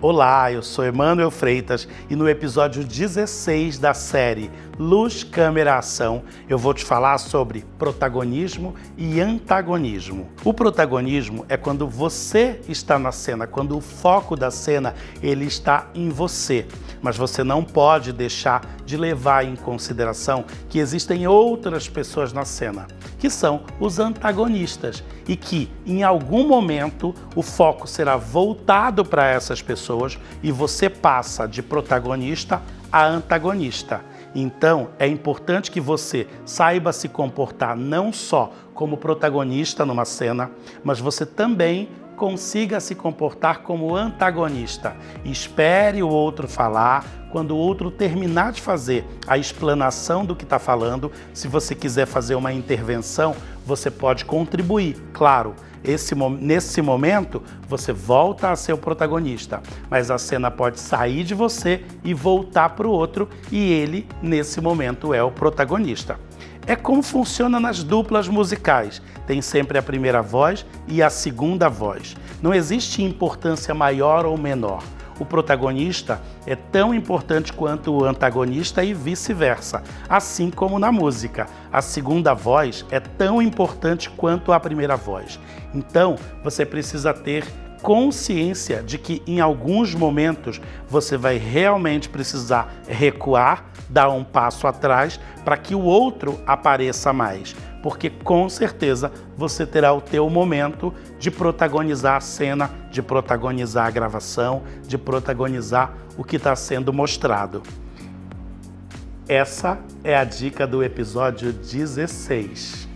Olá, eu sou Emanuel Freitas e no episódio 16 da série Luz, Câmera, Ação, eu vou te falar sobre protagonismo e antagonismo. O protagonismo é quando você está na cena, quando o foco da cena ele está em você. Mas você não pode deixar de levar em consideração que existem outras pessoas na cena, que são os antagonistas, e que em algum momento o foco será voltado para essas pessoas e você passa de protagonista a antagonista. Então, é importante que você saiba se comportar não só como protagonista numa cena, mas você também consiga se comportar como antagonista. Espere o outro falar. Quando o outro terminar de fazer a explanação do que está falando, se você quiser fazer uma intervenção, você pode contribuir, claro. Esse, nesse momento, você volta a ser o protagonista, mas a cena pode sair de você e voltar para o outro, e ele, nesse momento, é o protagonista. É como funciona nas duplas musicais. Tem sempre a primeira voz e a segunda voz. Não existe importância maior ou menor. O protagonista é tão importante quanto o antagonista e vice-versa, assim como na música. A segunda voz é tão importante quanto a primeira voz. Então, você precisa ter consciência de que em alguns momentos você vai realmente precisar recuar, dar um passo atrás para que o outro apareça mais, porque com certeza você terá o teu momento de protagonizar a cena, de protagonizar a gravação, de protagonizar o que está sendo mostrado. Essa é a dica do episódio 16.